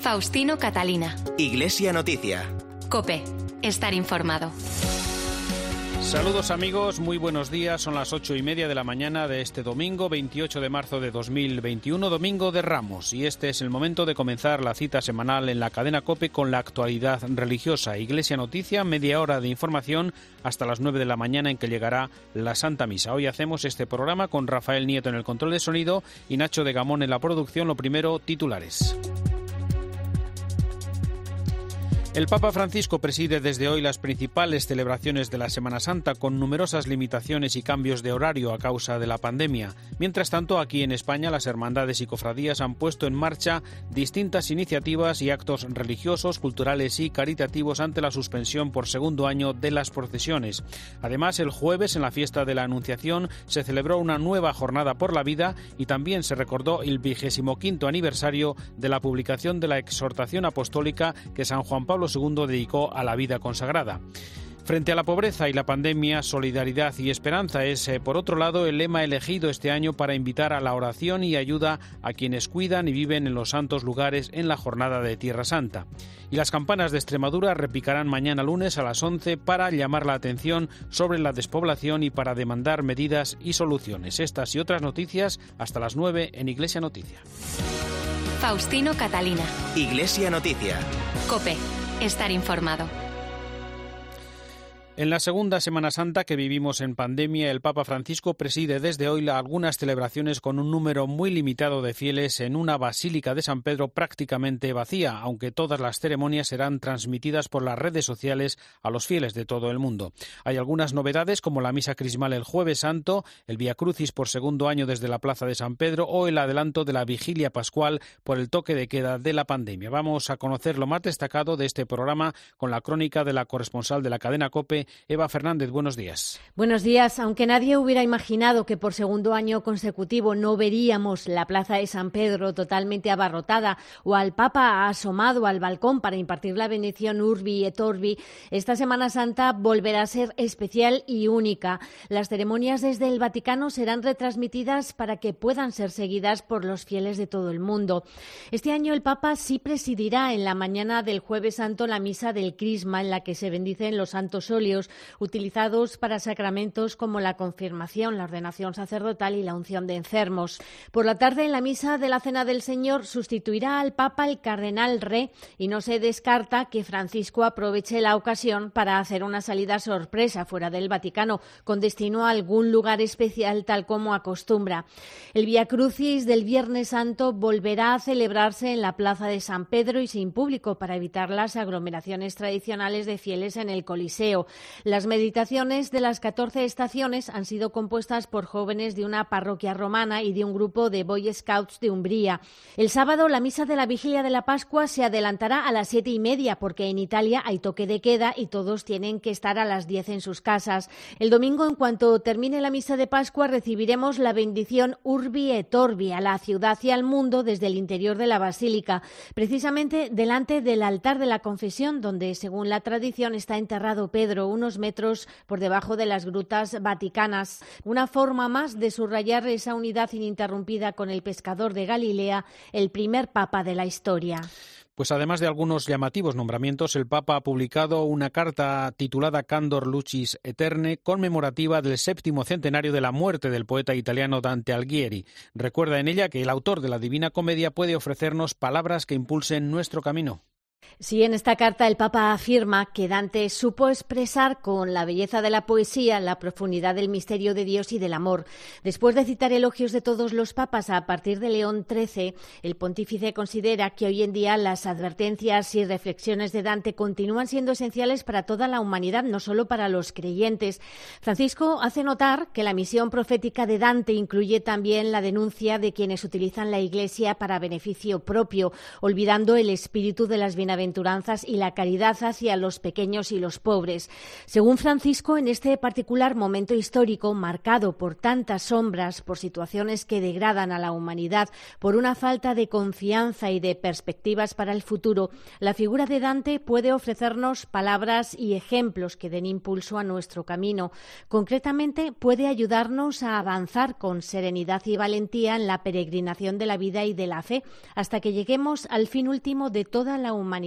Faustino Catalina. Iglesia Noticia. Cope. Estar informado. Saludos amigos, muy buenos días. Son las ocho y media de la mañana de este domingo, 28 de marzo de 2021, domingo de Ramos. Y este es el momento de comenzar la cita semanal en la cadena Cope con la actualidad religiosa. Iglesia Noticia, media hora de información hasta las nueve de la mañana en que llegará la Santa Misa. Hoy hacemos este programa con Rafael Nieto en el control de sonido y Nacho de Gamón en la producción. Lo primero, titulares. El Papa Francisco preside desde hoy las principales celebraciones de la Semana Santa con numerosas limitaciones y cambios de horario a causa de la pandemia. Mientras tanto, aquí en España las hermandades y cofradías han puesto en marcha distintas iniciativas y actos religiosos, culturales y caritativos ante la suspensión por segundo año de las procesiones. Además, el jueves en la fiesta de la Anunciación se celebró una nueva jornada por la vida y también se recordó el vigésimo quinto aniversario de la publicación de la exhortación apostólica que San Juan Pablo II dedicó a la vida consagrada. Frente a la pobreza y la pandemia, solidaridad y esperanza es, eh, por otro lado, el lema elegido este año para invitar a la oración y ayuda a quienes cuidan y viven en los santos lugares en la jornada de Tierra Santa. Y las campanas de Extremadura repicarán mañana lunes a las 11 para llamar la atención sobre la despoblación y para demandar medidas y soluciones. Estas y otras noticias hasta las 9 en Iglesia Noticia. Faustino Catalina. Iglesia Noticia. Cope. Estar informado. En la segunda Semana Santa que vivimos en pandemia, el Papa Francisco preside desde hoy algunas celebraciones con un número muy limitado de fieles en una basílica de San Pedro prácticamente vacía, aunque todas las ceremonias serán transmitidas por las redes sociales a los fieles de todo el mundo. Hay algunas novedades como la misa crismal el Jueves Santo, el Via Crucis por segundo año desde la Plaza de San Pedro o el adelanto de la Vigilia Pascual por el toque de queda de la pandemia. Vamos a conocer lo más destacado de este programa con la crónica de la corresponsal de la cadena COPE Eva Fernández, buenos días. Buenos días. Aunque nadie hubiera imaginado que por segundo año consecutivo no veríamos la Plaza de San Pedro totalmente abarrotada o al Papa asomado al balcón para impartir la bendición Urbi et Orbi, esta Semana Santa volverá a ser especial y única. Las ceremonias desde el Vaticano serán retransmitidas para que puedan ser seguidas por los fieles de todo el mundo. Este año el Papa sí presidirá en la mañana del Jueves Santo la misa del Crisma en la que se bendicen los santos utilizados para sacramentos como la confirmación, la ordenación sacerdotal y la unción de enfermos. Por la tarde, en la misa de la Cena del Señor, sustituirá al Papa el cardenal Re y no se descarta que Francisco aproveche la ocasión para hacer una salida sorpresa fuera del Vaticano, con destino a algún lugar especial, tal como acostumbra. El Via Crucis del Viernes Santo volverá a celebrarse en la Plaza de San Pedro y sin público para evitar las aglomeraciones tradicionales de fieles en el Coliseo. Las meditaciones de las 14 estaciones han sido compuestas por jóvenes de una parroquia romana y de un grupo de Boy Scouts de Umbría. El sábado la misa de la vigilia de la Pascua se adelantará a las siete y media porque en Italia hay toque de queda y todos tienen que estar a las diez en sus casas. El domingo, en cuanto termine la misa de Pascua, recibiremos la bendición Urbi et Orbi a la ciudad y al mundo desde el interior de la basílica, precisamente delante del altar de la confesión, donde, según la tradición, está enterrado Pedro, unos metros por debajo de las grutas vaticanas. Una forma más de subrayar esa unidad ininterrumpida con el pescador de Galilea, el primer papa de la historia. Pues además de algunos llamativos nombramientos, el Papa ha publicado una carta titulada Candor Lucis Eterne, conmemorativa del séptimo centenario de la muerte del poeta italiano Dante Alighieri. Recuerda en ella que el autor de la Divina Comedia puede ofrecernos palabras que impulsen nuestro camino. Sí, en esta carta el Papa afirma que Dante supo expresar con la belleza de la poesía la profundidad del misterio de Dios y del amor. Después de citar elogios de todos los papas a partir de León XIII, el pontífice considera que hoy en día las advertencias y reflexiones de Dante continúan siendo esenciales para toda la humanidad, no solo para los creyentes. Francisco hace notar que la misión profética de Dante incluye también la denuncia de quienes utilizan la Iglesia para beneficio propio, olvidando el espíritu de las bienaventuranzas y la caridad hacia los pequeños y los pobres. Según Francisco, en este particular momento histórico, marcado por tantas sombras, por situaciones que degradan a la humanidad, por una falta de confianza y de perspectivas para el futuro, la figura de Dante puede ofrecernos palabras y ejemplos que den impulso a nuestro camino. Concretamente, puede ayudarnos a avanzar con serenidad y valentía en la peregrinación de la vida y de la fe, hasta que lleguemos al fin último de toda la humanidad,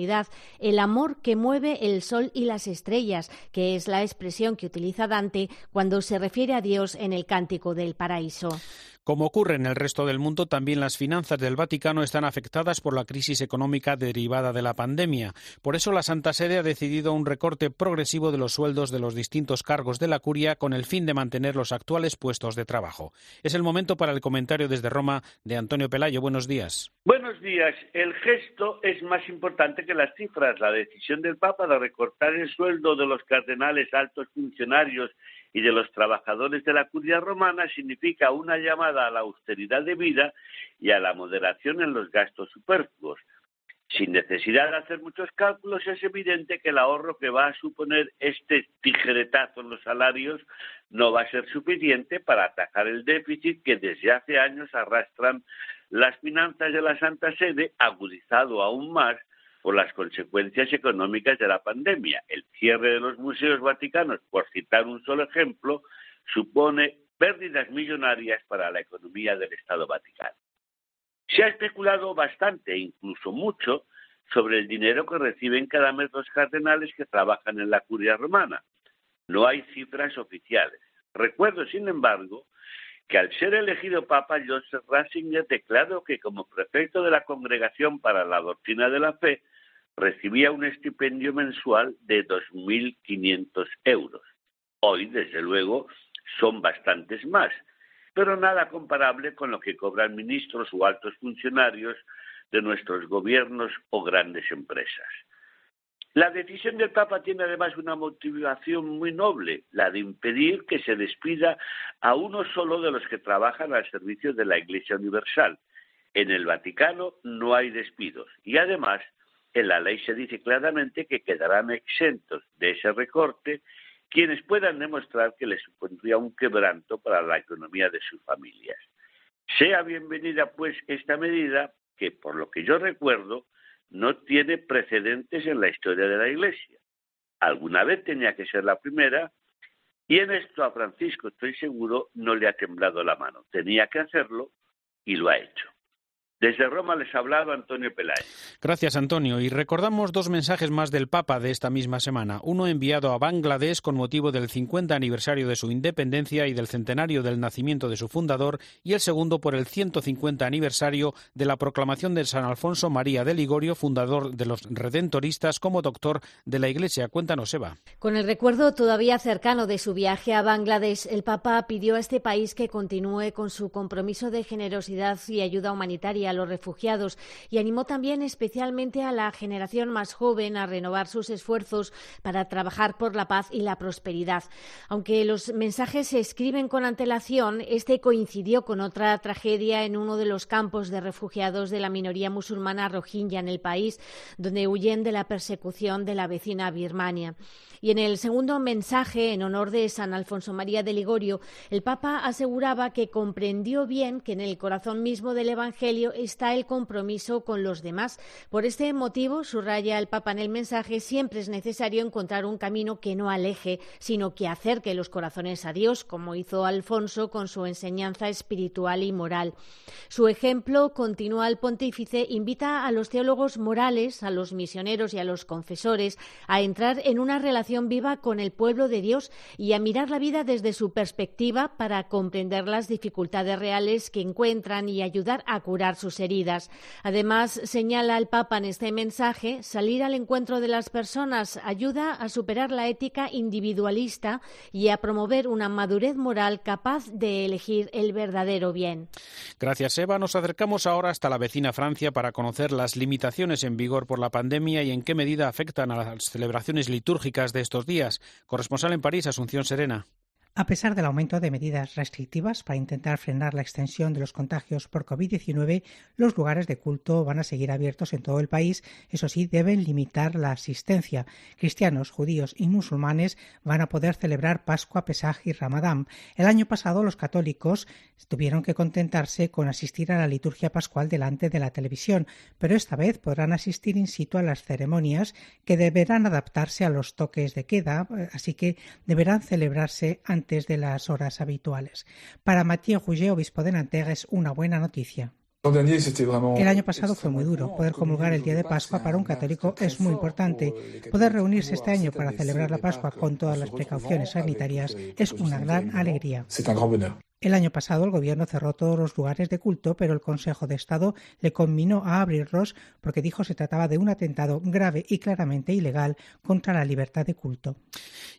el amor que mueve el sol y las estrellas, que es la expresión que utiliza Dante cuando se refiere a Dios en el Cántico del Paraíso. Como ocurre en el resto del mundo, también las finanzas del Vaticano están afectadas por la crisis económica derivada de la pandemia. Por eso la Santa Sede ha decidido un recorte progresivo de los sueldos de los distintos cargos de la curia con el fin de mantener los actuales puestos de trabajo. Es el momento para el comentario desde Roma de Antonio Pelayo. Buenos días. Buenos días. El gesto es más importante que las cifras. La decisión del Papa de recortar el sueldo de los cardenales altos funcionarios y de los trabajadores de la curia romana significa una llamada a la austeridad de vida y a la moderación en los gastos superfluos. Sin necesidad de hacer muchos cálculos, es evidente que el ahorro que va a suponer este tijeretazo en los salarios no va a ser suficiente para atajar el déficit que desde hace años arrastran las finanzas de la Santa Sede, agudizado aún más por las consecuencias económicas de la pandemia. El cierre de los museos vaticanos, por citar un solo ejemplo, supone pérdidas millonarias para la economía del Estado Vaticano. Se ha especulado bastante, incluso mucho, sobre el dinero que reciben cada mes los cardenales que trabajan en la curia romana. No hay cifras oficiales. Recuerdo, sin embargo, que al ser elegido Papa, Joseph Ratzinger declaró que como prefecto de la Congregación para la Doctrina de la Fe, recibía un estipendio mensual de 2.500 euros. Hoy, desde luego, son bastantes más, pero nada comparable con lo que cobran ministros o altos funcionarios de nuestros gobiernos o grandes empresas. La decisión del Papa tiene además una motivación muy noble, la de impedir que se despida a uno solo de los que trabajan al servicio de la Iglesia Universal. En el Vaticano no hay despidos y además en la ley se dice claramente que quedarán exentos de ese recorte quienes puedan demostrar que les supondría un quebranto para la economía de sus familias. Sea bienvenida, pues, esta medida que, por lo que yo recuerdo, no tiene precedentes en la historia de la Iglesia. Alguna vez tenía que ser la primera y en esto a Francisco, estoy seguro, no le ha temblado la mano. Tenía que hacerlo y lo ha hecho. Desde Roma les ha hablado Antonio Pelayo. Gracias, Antonio. Y recordamos dos mensajes más del Papa de esta misma semana. Uno enviado a Bangladesh con motivo del 50 aniversario de su independencia y del centenario del nacimiento de su fundador, y el segundo por el 150 aniversario de la proclamación de San Alfonso María de Ligorio, fundador de los Redentoristas, como doctor de la Iglesia. Cuéntanos, Eva. Con el recuerdo todavía cercano de su viaje a Bangladesh, el Papa pidió a este país que continúe con su compromiso de generosidad y ayuda humanitaria los refugiados y animó también especialmente a la generación más joven a renovar sus esfuerzos para trabajar por la paz y la prosperidad. Aunque los mensajes se escriben con antelación, este coincidió con otra tragedia en uno de los campos de refugiados de la minoría musulmana rohingya en el país, donde huyen de la persecución de la vecina Birmania. Y en el segundo mensaje, en honor de San Alfonso María de Ligorio, el Papa aseguraba que comprendió bien que en el corazón mismo del Evangelio está el compromiso con los demás. Por este motivo, subraya el Papa en el mensaje, siempre es necesario encontrar un camino que no aleje, sino que acerque los corazones a Dios, como hizo Alfonso con su enseñanza espiritual y moral. Su ejemplo, continúa el pontífice, invita a los teólogos morales, a los misioneros y a los confesores a entrar en una relación viva con el pueblo de Dios y a mirar la vida desde su perspectiva para comprender las dificultades reales que encuentran y ayudar a curar sus heridas. Además, señala el Papa en este mensaje, salir al encuentro de las personas ayuda a superar la ética individualista y a promover una madurez moral capaz de elegir el verdadero bien. Gracias, Eva. Nos acercamos ahora hasta la vecina Francia para conocer las limitaciones en vigor por la pandemia y en qué medida afectan a las celebraciones litúrgicas de estos días. Corresponsal en París, Asunción Serena. A pesar del aumento de medidas restrictivas para intentar frenar la extensión de los contagios por COVID-19, los lugares de culto van a seguir abiertos en todo el país. Eso sí, deben limitar la asistencia. Cristianos, judíos y musulmanes van a poder celebrar Pascua, Pesaj y Ramadán. El año pasado los católicos tuvieron que contentarse con asistir a la liturgia pascual delante de la televisión, pero esta vez podrán asistir in situ a las ceremonias que deberán adaptarse a los toques de queda, así que deberán celebrarse de las horas habituales. Para Mathieu Rouget, obispo de Nanterre, es una buena noticia. El año pasado fue muy duro. Poder comulgar el día de Pascua para un católico es muy importante. Poder reunirse este año para celebrar la Pascua con todas las precauciones sanitarias es una gran alegría. El año pasado el gobierno cerró todos los lugares de culto, pero el Consejo de Estado le conminó a abrirlos porque dijo se trataba de un atentado grave y claramente ilegal contra la libertad de culto.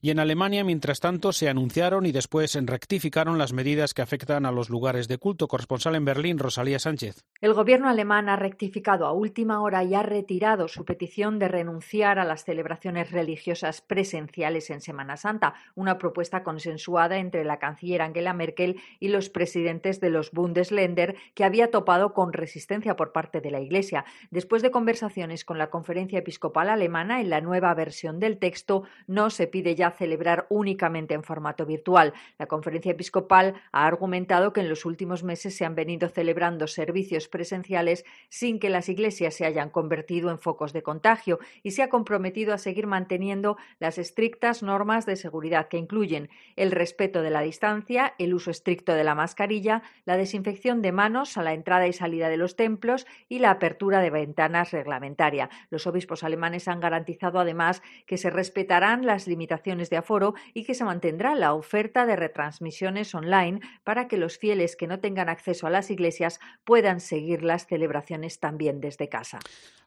Y en Alemania, mientras tanto, se anunciaron y después rectificaron las medidas que afectan a los lugares de culto. Corresponsal en Berlín, Rosalía Sánchez. El gobierno alemán ha rectificado a última hora y ha retirado su petición de renunciar a las celebraciones religiosas presenciales en Semana Santa, una propuesta consensuada entre la canciller Angela Merkel y los presidentes de los Bundesländer, que había topado con resistencia por parte de la Iglesia. Después de conversaciones con la Conferencia Episcopal Alemana, en la nueva versión del texto no se pide ya celebrar únicamente en formato virtual. La Conferencia Episcopal ha argumentado que en los últimos meses se han venido celebrando servicios presenciales sin que las iglesias se hayan convertido en focos de contagio y se ha comprometido a seguir manteniendo las estrictas normas de seguridad que incluyen el respeto de la distancia, el uso estricto de la mascarilla, la desinfección de manos a la entrada y salida de los templos y la apertura de ventanas reglamentaria. Los obispos alemanes han garantizado además que se respetarán las limitaciones de aforo y que se mantendrá la oferta de retransmisiones online para que los fieles que no tengan acceso a las iglesias puedan seguir las celebraciones también desde casa.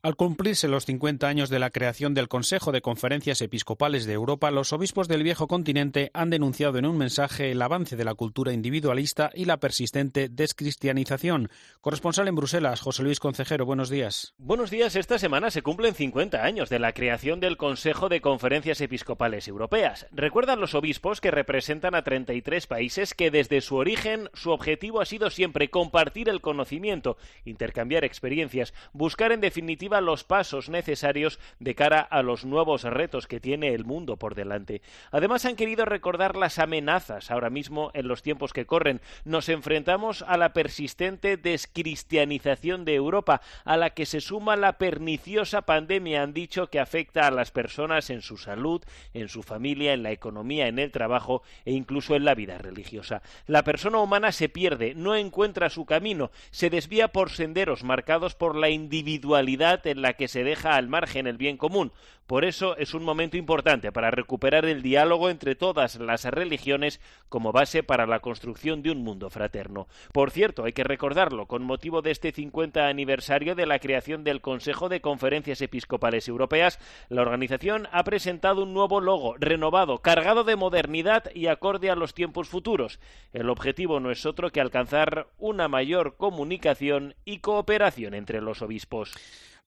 Al cumplirse los 50 años de la creación del Consejo de Conferencias Episcopales de Europa, los obispos del viejo continente han denunciado en un mensaje el avance de la cultura individualista y la persistente descristianización. Corresponsal en Bruselas, José Luis Concejero, buenos días. Buenos días. Esta semana se cumplen 50 años de la creación del Consejo de Conferencias Episcopales Europeas. Recuerdan los obispos que representan a 33 países que desde su origen su objetivo ha sido siempre compartir el conocimiento, intercambiar experiencias, buscar en definitiva los pasos necesarios de cara a los nuevos retos que tiene el mundo por delante. Además han querido recordar las amenazas ahora mismo en los tiempos que corren. Nos enfrentamos a la persistente descristianización de Europa, a la que se suma la perniciosa pandemia, han dicho, que afecta a las personas en su salud, en su familia, en la economía, en el trabajo e incluso en la vida religiosa. La persona humana se pierde, no encuentra su camino, se desvía por senderos marcados por la individualidad en la que se deja al margen el bien común. Por eso es un momento importante para recuperar el diálogo entre todas las religiones como base para la construcción de un mundo fraterno. Por cierto, hay que recordarlo, con motivo de este 50 aniversario de la creación del Consejo de Conferencias Episcopales Europeas, la organización ha presentado un nuevo logo, renovado, cargado de modernidad y acorde a los tiempos futuros. El objetivo no es otro que alcanzar una mayor comunicación y cooperación entre los obispos.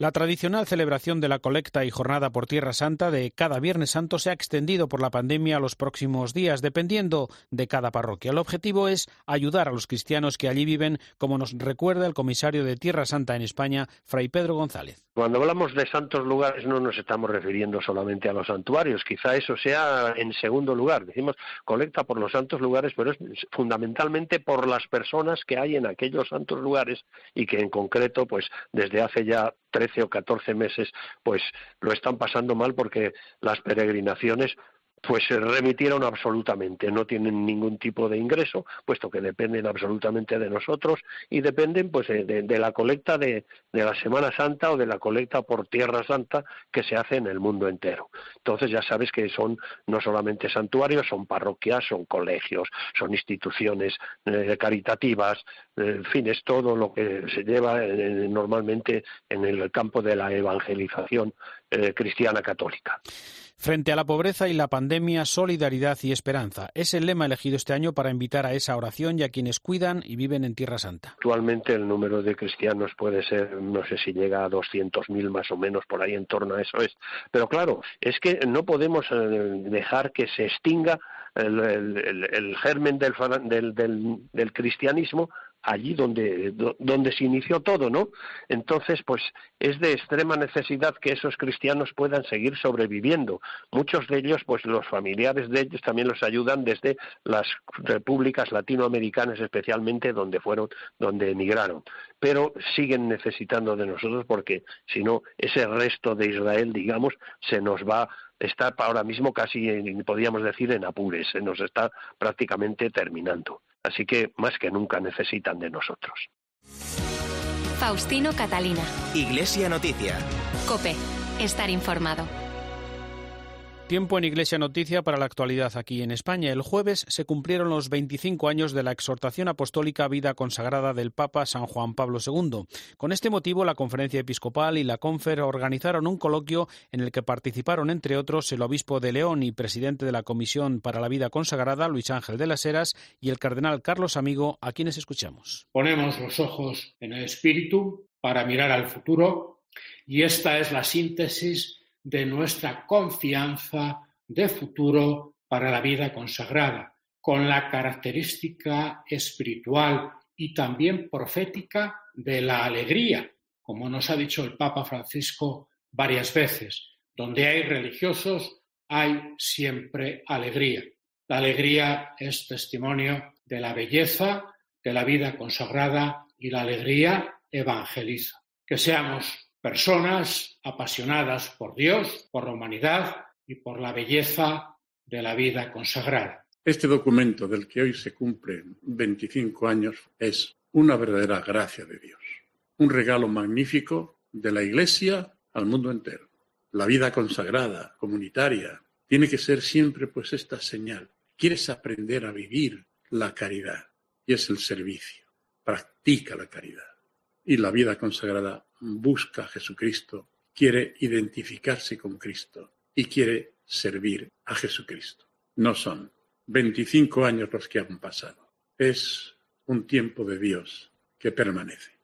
La tradicional celebración de la colecta y jornada por Tierra Santa de cada Viernes Santo se ha extendido por la pandemia a los próximos días, dependiendo de cada parroquia. El objetivo es ayudar a los cristianos que allí viven, como nos recuerda el comisario de Tierra Santa en España, Fray Pedro González. Cuando hablamos de santos lugares no nos estamos refiriendo solamente a los santuarios, quizá eso sea en segundo lugar. Decimos colecta por los santos lugares, pero es fundamentalmente por las personas que hay en aquellos santos lugares y que en concreto, pues desde hace ya 13 o 14 meses, pues lo están pasando mal porque las peregrinaciones pues se remitieron absolutamente, no tienen ningún tipo de ingreso, puesto que dependen absolutamente de nosotros y dependen pues de, la colecta de, de, la Semana Santa o de la colecta por Tierra Santa que se hace en el mundo entero. Entonces ya sabes que son no solamente santuarios, son parroquias, son colegios, son instituciones eh, caritativas, en fin, es todo lo que se lleva eh, normalmente en el campo de la evangelización eh, cristiana católica. Frente a la pobreza y la pandemia, solidaridad y esperanza. Es el lema elegido este año para invitar a esa oración y a quienes cuidan y viven en Tierra Santa. Actualmente el número de cristianos puede ser, no sé si llega a 200.000 más o menos, por ahí en torno a eso es. Pero claro, es que no podemos eh, dejar que se extinga el, germen del, del cristianismo allí donde, donde se inició todo, ¿no? Entonces, pues es de extrema necesidad que esos cristianos puedan seguir sobreviviendo. Muchos de ellos, pues los familiares de ellos también los ayudan desde las repúblicas latinoamericanas, especialmente donde fueron, donde emigraron. Pero siguen necesitando de nosotros porque si no, ese resto de Israel, digamos, se nos va está ahora mismo casi, podríamos decir, en apures, se nos está prácticamente terminando. Así que más que nunca necesitan de nosotros. Faustino Catalina. Iglesia Noticia. Cope. Estar informado. Tiempo en Iglesia Noticia para la actualidad aquí en España. El jueves se cumplieron los 25 años de la exhortación apostólica vida consagrada del Papa San Juan Pablo II. Con este motivo, la Conferencia Episcopal y la Confer organizaron un coloquio en el que participaron, entre otros, el obispo de León y presidente de la Comisión para la Vida Consagrada, Luis Ángel de las Heras, y el cardenal Carlos Amigo, a quienes escuchamos. Ponemos los ojos en el Espíritu para mirar al futuro y esta es la síntesis de nuestra confianza de futuro para la vida consagrada, con la característica espiritual y también profética de la alegría, como nos ha dicho el Papa Francisco varias veces. Donde hay religiosos hay siempre alegría. La alegría es testimonio de la belleza de la vida consagrada y la alegría evangeliza. Que seamos personas apasionadas por Dios, por la humanidad y por la belleza de la vida consagrada. Este documento del que hoy se cumplen 25 años es una verdadera gracia de Dios, un regalo magnífico de la Iglesia al mundo entero. La vida consagrada, comunitaria, tiene que ser siempre pues esta señal. Quieres aprender a vivir la caridad y es el servicio. Practica la caridad. Y la vida consagrada busca a Jesucristo, quiere identificarse con Cristo y quiere servir a Jesucristo. No son 25 años los que han pasado, es un tiempo de Dios que permanece.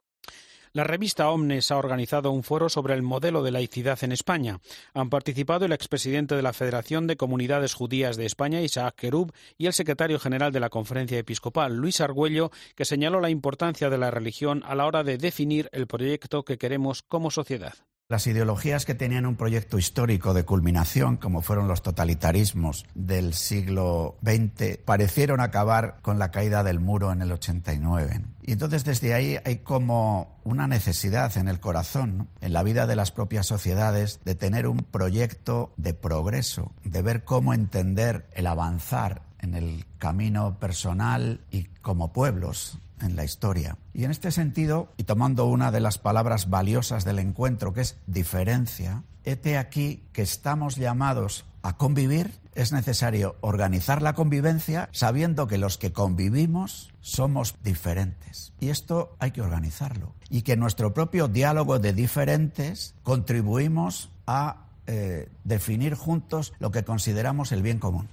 La revista Omnes ha organizado un foro sobre el modelo de laicidad en España. Han participado el expresidente de la Federación de Comunidades Judías de España, Isaac Kerub, y el secretario general de la Conferencia Episcopal, Luis Argüello, que señaló la importancia de la religión a la hora de definir el proyecto que queremos como sociedad. Las ideologías que tenían un proyecto histórico de culminación, como fueron los totalitarismos del siglo XX, parecieron acabar con la caída del muro en el 89. Y entonces desde ahí hay como una necesidad en el corazón, en la vida de las propias sociedades, de tener un proyecto de progreso, de ver cómo entender el avanzar en el camino personal y como pueblos en la historia. Y en este sentido, y tomando una de las palabras valiosas del encuentro, que es diferencia, hete aquí que estamos llamados a convivir, es necesario organizar la convivencia sabiendo que los que convivimos somos diferentes. Y esto hay que organizarlo. Y que nuestro propio diálogo de diferentes contribuimos a eh, definir juntos lo que consideramos el bien común.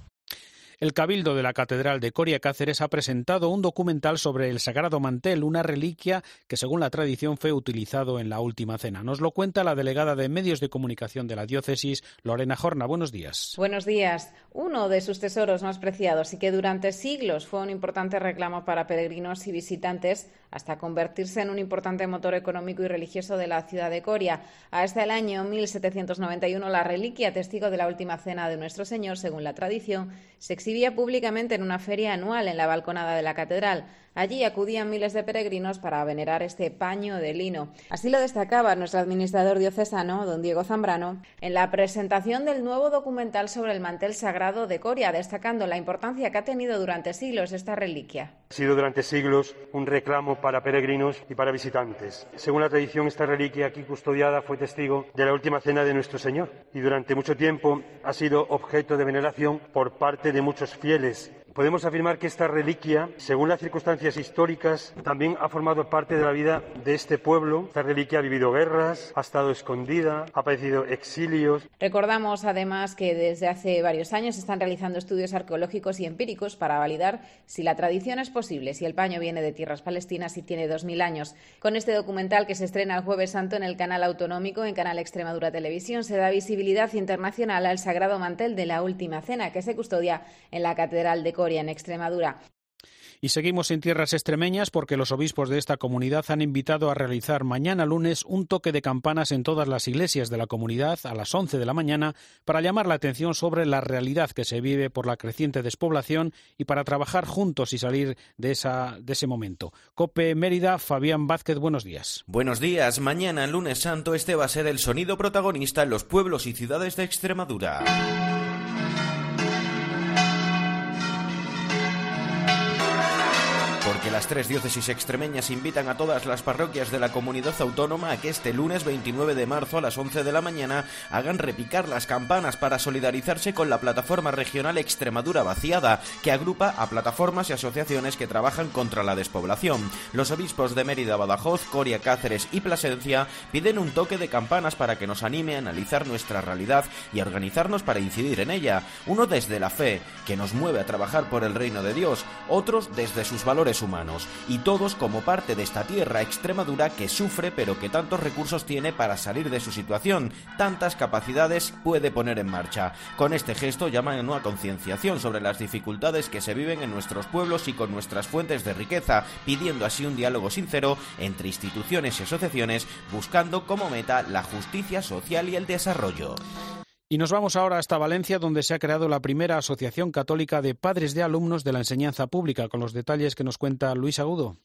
El Cabildo de la Catedral de Coria Cáceres ha presentado un documental sobre el Sagrado Mantel, una reliquia que según la tradición fue utilizado en la última cena. Nos lo cuenta la delegada de Medios de Comunicación de la Diócesis, Lorena Jorna. Buenos días. Buenos días. Uno de sus tesoros más preciados y que durante siglos fue un importante reclamo para peregrinos y visitantes hasta convertirse en un importante motor económico y religioso de la ciudad de Coria. Hasta el año 1791 la reliquia, testigo de la última cena de nuestro Señor, según la tradición, se exhibía públicamente en una feria anual en la balconada de la catedral. Allí acudían miles de peregrinos para venerar este paño de lino. Así lo destacaba nuestro administrador diocesano, don Diego Zambrano, en la presentación del nuevo documental sobre el mantel sagrado de Coria, destacando la importancia que ha tenido durante siglos esta reliquia. Ha sido durante siglos un reclamo para peregrinos y para visitantes. Según la tradición, esta reliquia aquí custodiada fue testigo de la última cena de nuestro Señor y durante mucho tiempo ha sido objeto de veneración por parte de muchos fieles Podemos afirmar que esta reliquia, según las circunstancias históricas, también ha formado parte de la vida de este pueblo. Esta reliquia ha vivido guerras, ha estado escondida, ha padecido exilios. Recordamos además que desde hace varios años están realizando estudios arqueológicos y empíricos para validar si la tradición es posible, si el paño viene de tierras palestinas y tiene dos mil años. Con este documental que se estrena el Jueves Santo en el canal autonómico, en Canal Extremadura Televisión, se da visibilidad internacional al sagrado mantel de la Última Cena que se custodia en la Catedral de Coria, en Extremadura. Y seguimos en tierras extremeñas porque los obispos de esta comunidad han invitado a realizar mañana lunes un toque de campanas en todas las iglesias de la comunidad a las 11 de la mañana para llamar la atención sobre la realidad que se vive por la creciente despoblación y para trabajar juntos y salir de, esa, de ese momento. Cope Mérida, Fabián Vázquez, buenos días. Buenos días. Mañana, lunes santo, este va a ser el sonido protagonista en los pueblos y ciudades de Extremadura. Las tres diócesis extremeñas invitan a todas las parroquias de la comunidad autónoma a que este lunes 29 de marzo a las 11 de la mañana hagan repicar las campanas para solidarizarse con la plataforma regional Extremadura Vaciada, que agrupa a plataformas y asociaciones que trabajan contra la despoblación. Los obispos de Mérida, Badajoz, Coria, Cáceres y Plasencia piden un toque de campanas para que nos anime a analizar nuestra realidad y a organizarnos para incidir en ella. Uno desde la fe, que nos mueve a trabajar por el reino de Dios, otros desde sus valores humanos, y todos como parte de esta tierra Extremadura que sufre pero que tantos recursos tiene para salir de su situación, tantas capacidades puede poner en marcha. Con este gesto llaman a una concienciación sobre las dificultades que se viven en nuestros pueblos y con nuestras fuentes de riqueza, pidiendo así un diálogo sincero entre instituciones y asociaciones, buscando como meta la justicia social y el desarrollo. Y nos vamos ahora hasta Valencia, donde se ha creado la primera asociación católica de padres de alumnos de la enseñanza pública, con los detalles que nos cuenta Luis Agudo.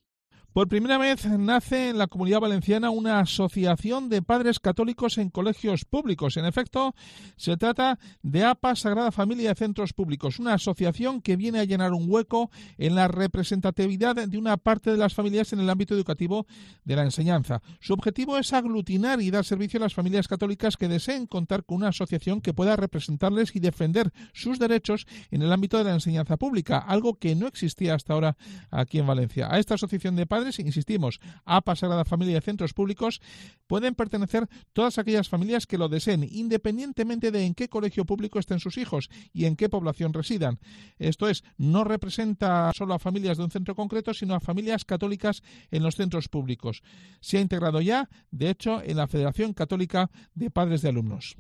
Por primera vez nace en la comunidad valenciana una asociación de padres católicos en colegios públicos. En efecto, se trata de APA Sagrada Familia de Centros Públicos, una asociación que viene a llenar un hueco en la representatividad de una parte de las familias en el ámbito educativo de la enseñanza. Su objetivo es aglutinar y dar servicio a las familias católicas que deseen contar con una asociación que pueda representarles y defender sus derechos en el ámbito de la enseñanza pública, algo que no existía hasta ahora aquí en Valencia. A esta asociación de padres insistimos, a Sagrada Familia de Centros Públicos, pueden pertenecer todas aquellas familias que lo deseen, independientemente de en qué colegio público estén sus hijos y en qué población residan. Esto es, no representa solo a familias de un centro concreto, sino a familias católicas en los centros públicos. Se ha integrado ya, de hecho, en la Federación Católica de Padres de Alumnos.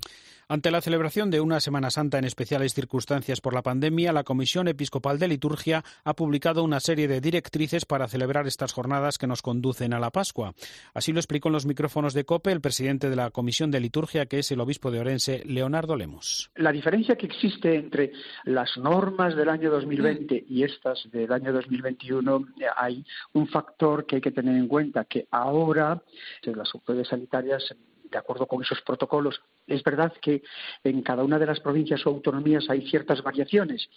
Ante la celebración de una Semana Santa en especiales circunstancias por la pandemia, la Comisión Episcopal de Liturgia ha publicado una serie de directrices para celebrar estas jornadas que nos conducen a la Pascua. Así lo explicó en los micrófonos de COPE el presidente de la Comisión de Liturgia, que es el obispo de Orense, Leonardo Lemos. La diferencia que existe entre las normas del año 2020 y estas del año 2021, hay un factor que hay que tener en cuenta, que ahora las autoridades sanitarias de acuerdo con esos protocolos. Es verdad que en cada una de las provincias o autonomías hay ciertas variaciones,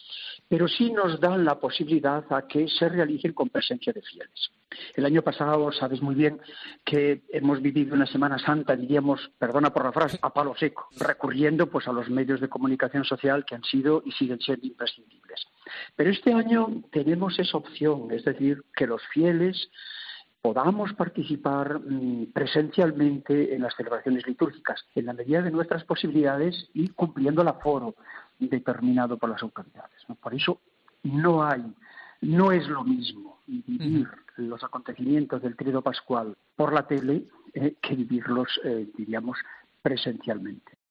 pero sí nos dan la posibilidad a que se realicen con presencia de fieles. El año pasado, sabes muy bien que hemos vivido una Semana Santa, diríamos, perdona por la frase, a palo seco, recurriendo pues a los medios de comunicación social que han sido y siguen siendo imprescindibles. Pero este año tenemos esa opción, es decir, que los fieles podamos participar mm, presencialmente en las celebraciones litúrgicas, en la medida de nuestras posibilidades y cumpliendo el aforo determinado por las autoridades. Por eso no hay, no es lo mismo vivir los acontecimientos del trío pascual por la tele eh, que vivirlos, eh, diríamos, presencialmente.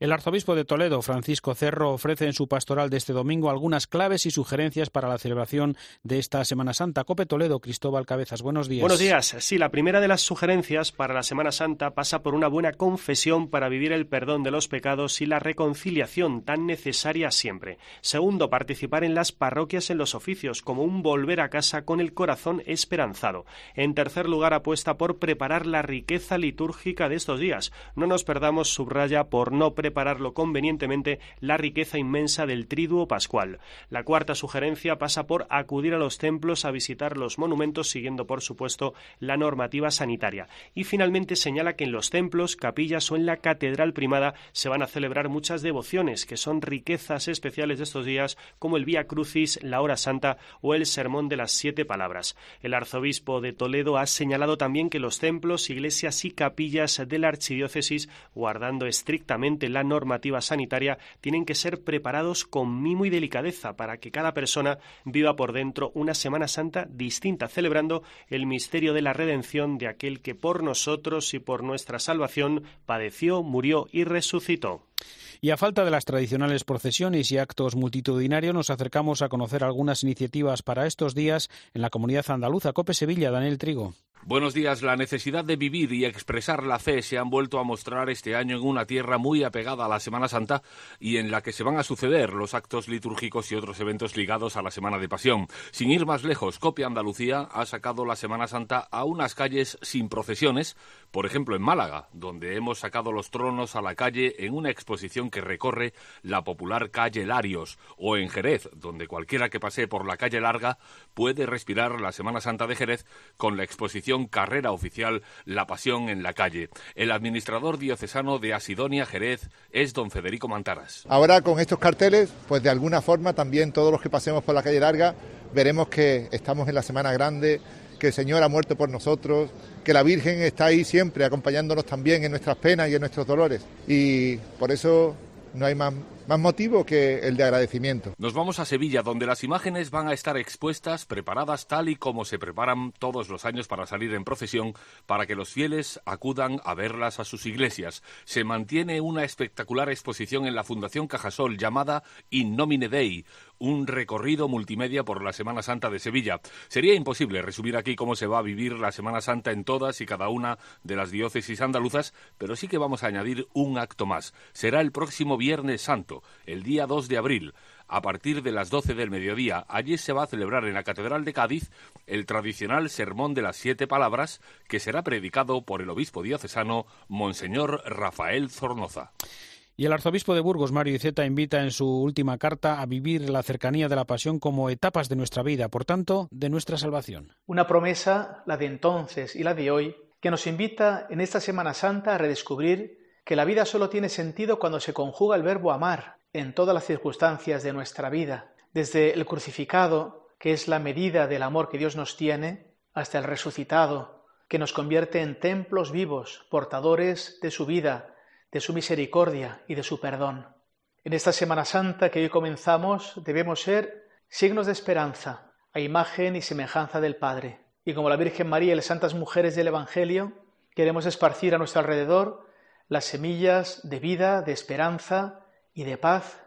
El arzobispo de Toledo, Francisco Cerro, ofrece en su pastoral de este domingo algunas claves y sugerencias para la celebración de esta Semana Santa. Cope Toledo, Cristóbal Cabezas, buenos días. Buenos días. Sí, la primera de las sugerencias para la Semana Santa pasa por una buena confesión para vivir el perdón de los pecados y la reconciliación tan necesaria siempre. Segundo, participar en las parroquias en los oficios, como un volver a casa con el corazón esperanzado. En tercer lugar, apuesta por preparar la riqueza litúrgica de estos días. No nos perdamos, subraya, por no prepararlo convenientemente la riqueza inmensa del triduo pascual. La cuarta sugerencia pasa por acudir a los templos a visitar los monumentos siguiendo por supuesto la normativa sanitaria. Y finalmente señala que en los templos, capillas o en la catedral primada se van a celebrar muchas devociones que son riquezas especiales de estos días como el Vía Crucis, la Hora Santa o el Sermón de las Siete Palabras. El arzobispo de Toledo ha señalado también que los templos, iglesias y capillas de la archidiócesis, guardando estrictamente la normativa sanitaria, tienen que ser preparados con mimo y delicadeza para que cada persona viva por dentro una Semana Santa distinta, celebrando el misterio de la redención de aquel que por nosotros y por nuestra salvación padeció, murió y resucitó. Y a falta de las tradicionales procesiones y actos multitudinarios, nos acercamos a conocer algunas iniciativas para estos días en la comunidad andaluza. Cope Sevilla, Daniel Trigo. Buenos días. La necesidad de vivir y expresar la fe se han vuelto a mostrar este año en una tierra muy apegada a la Semana Santa y en la que se van a suceder los actos litúrgicos y otros eventos ligados a la Semana de Pasión. Sin ir más lejos, Copia Andalucía ha sacado la Semana Santa a unas calles sin procesiones, por ejemplo en Málaga, donde hemos sacado los tronos a la calle en una exposición que recorre la popular calle Larios, o en Jerez, donde cualquiera que pase por la calle larga puede respirar la Semana Santa de Jerez con la exposición Carrera Oficial La Pasión en la Calle. El administrador diocesano de Asidonia Jerez es don Federico Mantaras. Ahora con estos carteles, pues de alguna forma también todos los que pasemos por la calle larga veremos que estamos en la Semana Grande, que el Señor ha muerto por nosotros, que la Virgen está ahí siempre acompañándonos también en nuestras penas y en nuestros dolores. Y por eso no hay más, más motivo que el de agradecimiento. Nos vamos a Sevilla, donde las imágenes van a estar expuestas, preparadas tal y como se preparan todos los años para salir en procesión, para que los fieles acudan a verlas a sus iglesias. Se mantiene una espectacular exposición en la Fundación Cajasol llamada In Nomine Dei, un recorrido multimedia por la Semana Santa de Sevilla. Sería imposible resumir aquí cómo se va a vivir la Semana Santa en todas y cada una de las diócesis andaluzas, pero sí que vamos a añadir un acto más. Será el próximo Viernes Santo, el día 2 de abril. A partir de las 12 del mediodía, allí se va a celebrar en la Catedral de Cádiz el tradicional Sermón de las Siete Palabras, que será predicado por el obispo diocesano Monseñor Rafael Zornoza. Y el arzobispo de Burgos, Mario Iceta, invita en su última carta a vivir la cercanía de la pasión como etapas de nuestra vida, por tanto, de nuestra salvación. Una promesa, la de entonces y la de hoy, que nos invita en esta Semana Santa a redescubrir que la vida solo tiene sentido cuando se conjuga el verbo amar en todas las circunstancias de nuestra vida, desde el crucificado, que es la medida del amor que Dios nos tiene, hasta el resucitado, que nos convierte en templos vivos, portadores de su vida, de su misericordia y de su perdón. En esta Semana Santa que hoy comenzamos debemos ser signos de esperanza, a imagen y semejanza del Padre. Y como la Virgen María y las santas mujeres del Evangelio, queremos esparcir a nuestro alrededor las semillas de vida, de esperanza y de paz,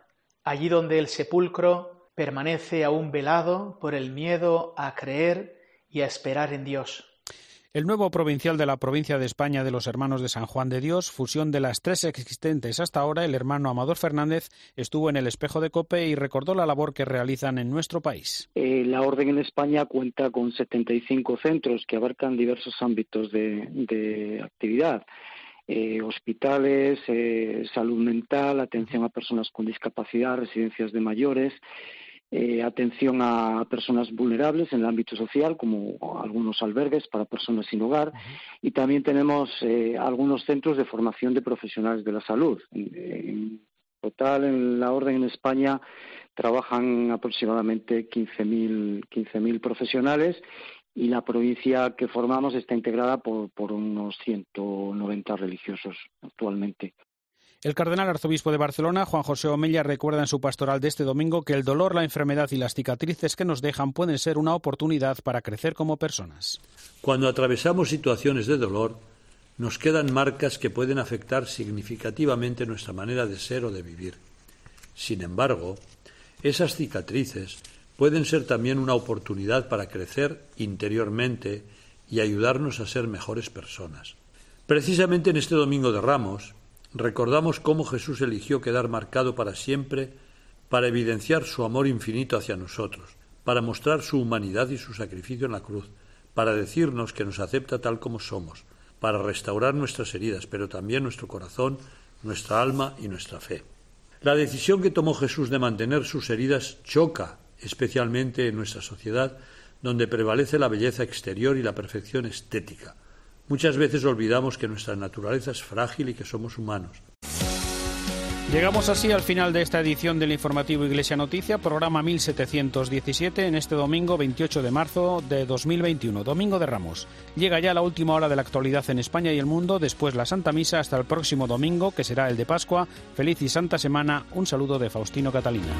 allí donde el sepulcro permanece aún velado por el miedo a creer y a esperar en Dios. El nuevo provincial de la provincia de España de los Hermanos de San Juan de Dios, fusión de las tres existentes hasta ahora, el hermano Amador Fernández, estuvo en el espejo de Cope y recordó la labor que realizan en nuestro país. Eh, la Orden en España cuenta con 75 centros que abarcan diversos ámbitos de, actividad. Eh, hospitales, eh, salud mental, atención a personas con discapacidad, residencias de mayores, eh, atención a personas vulnerables en el ámbito social, como algunos albergues para personas sin hogar, y también tenemos eh, algunos centros de formación de profesionales de la salud. En, total, en la Orden en España trabajan aproximadamente 15.000 15 profesionales y la provincia que formamos está integrada por, por unos 190 religiosos actualmente. El cardenal arzobispo de Barcelona, Juan José Omella, recuerda en su pastoral de este domingo que el dolor, la enfermedad y las cicatrices que nos dejan pueden ser una oportunidad para crecer como personas. Cuando atravesamos situaciones de dolor, nos quedan marcas que pueden afectar significativamente nuestra manera de ser o de vivir. Sin embargo, esas cicatrices pueden ser también una oportunidad para crecer interiormente y ayudarnos a ser mejores personas. Precisamente en este Domingo de Ramos, recordamos cómo Jesús eligió quedar marcado para siempre para evidenciar su amor infinito hacia nosotros, para mostrar su humanidad y su sacrificio en la cruz, para decirnos que nos acepta tal como somos, para restaurar nuestras heridas, pero también nuestro corazón nuestra alma y nuestra fe. La decisión que tomó Jesús de mantener sus heridas choca especialmente en nuestra sociedad, donde prevalece la belleza exterior y la perfección estética. Muchas veces olvidamos que nuestra naturaleza es frágil y que somos humanos. Llegamos así al final de esta edición del informativo Iglesia Noticia, programa 1717, en este domingo 28 de marzo de 2021, Domingo de Ramos. Llega ya la última hora de la actualidad en España y el mundo, después la Santa Misa hasta el próximo domingo, que será el de Pascua. Feliz y Santa Semana. Un saludo de Faustino Catalina.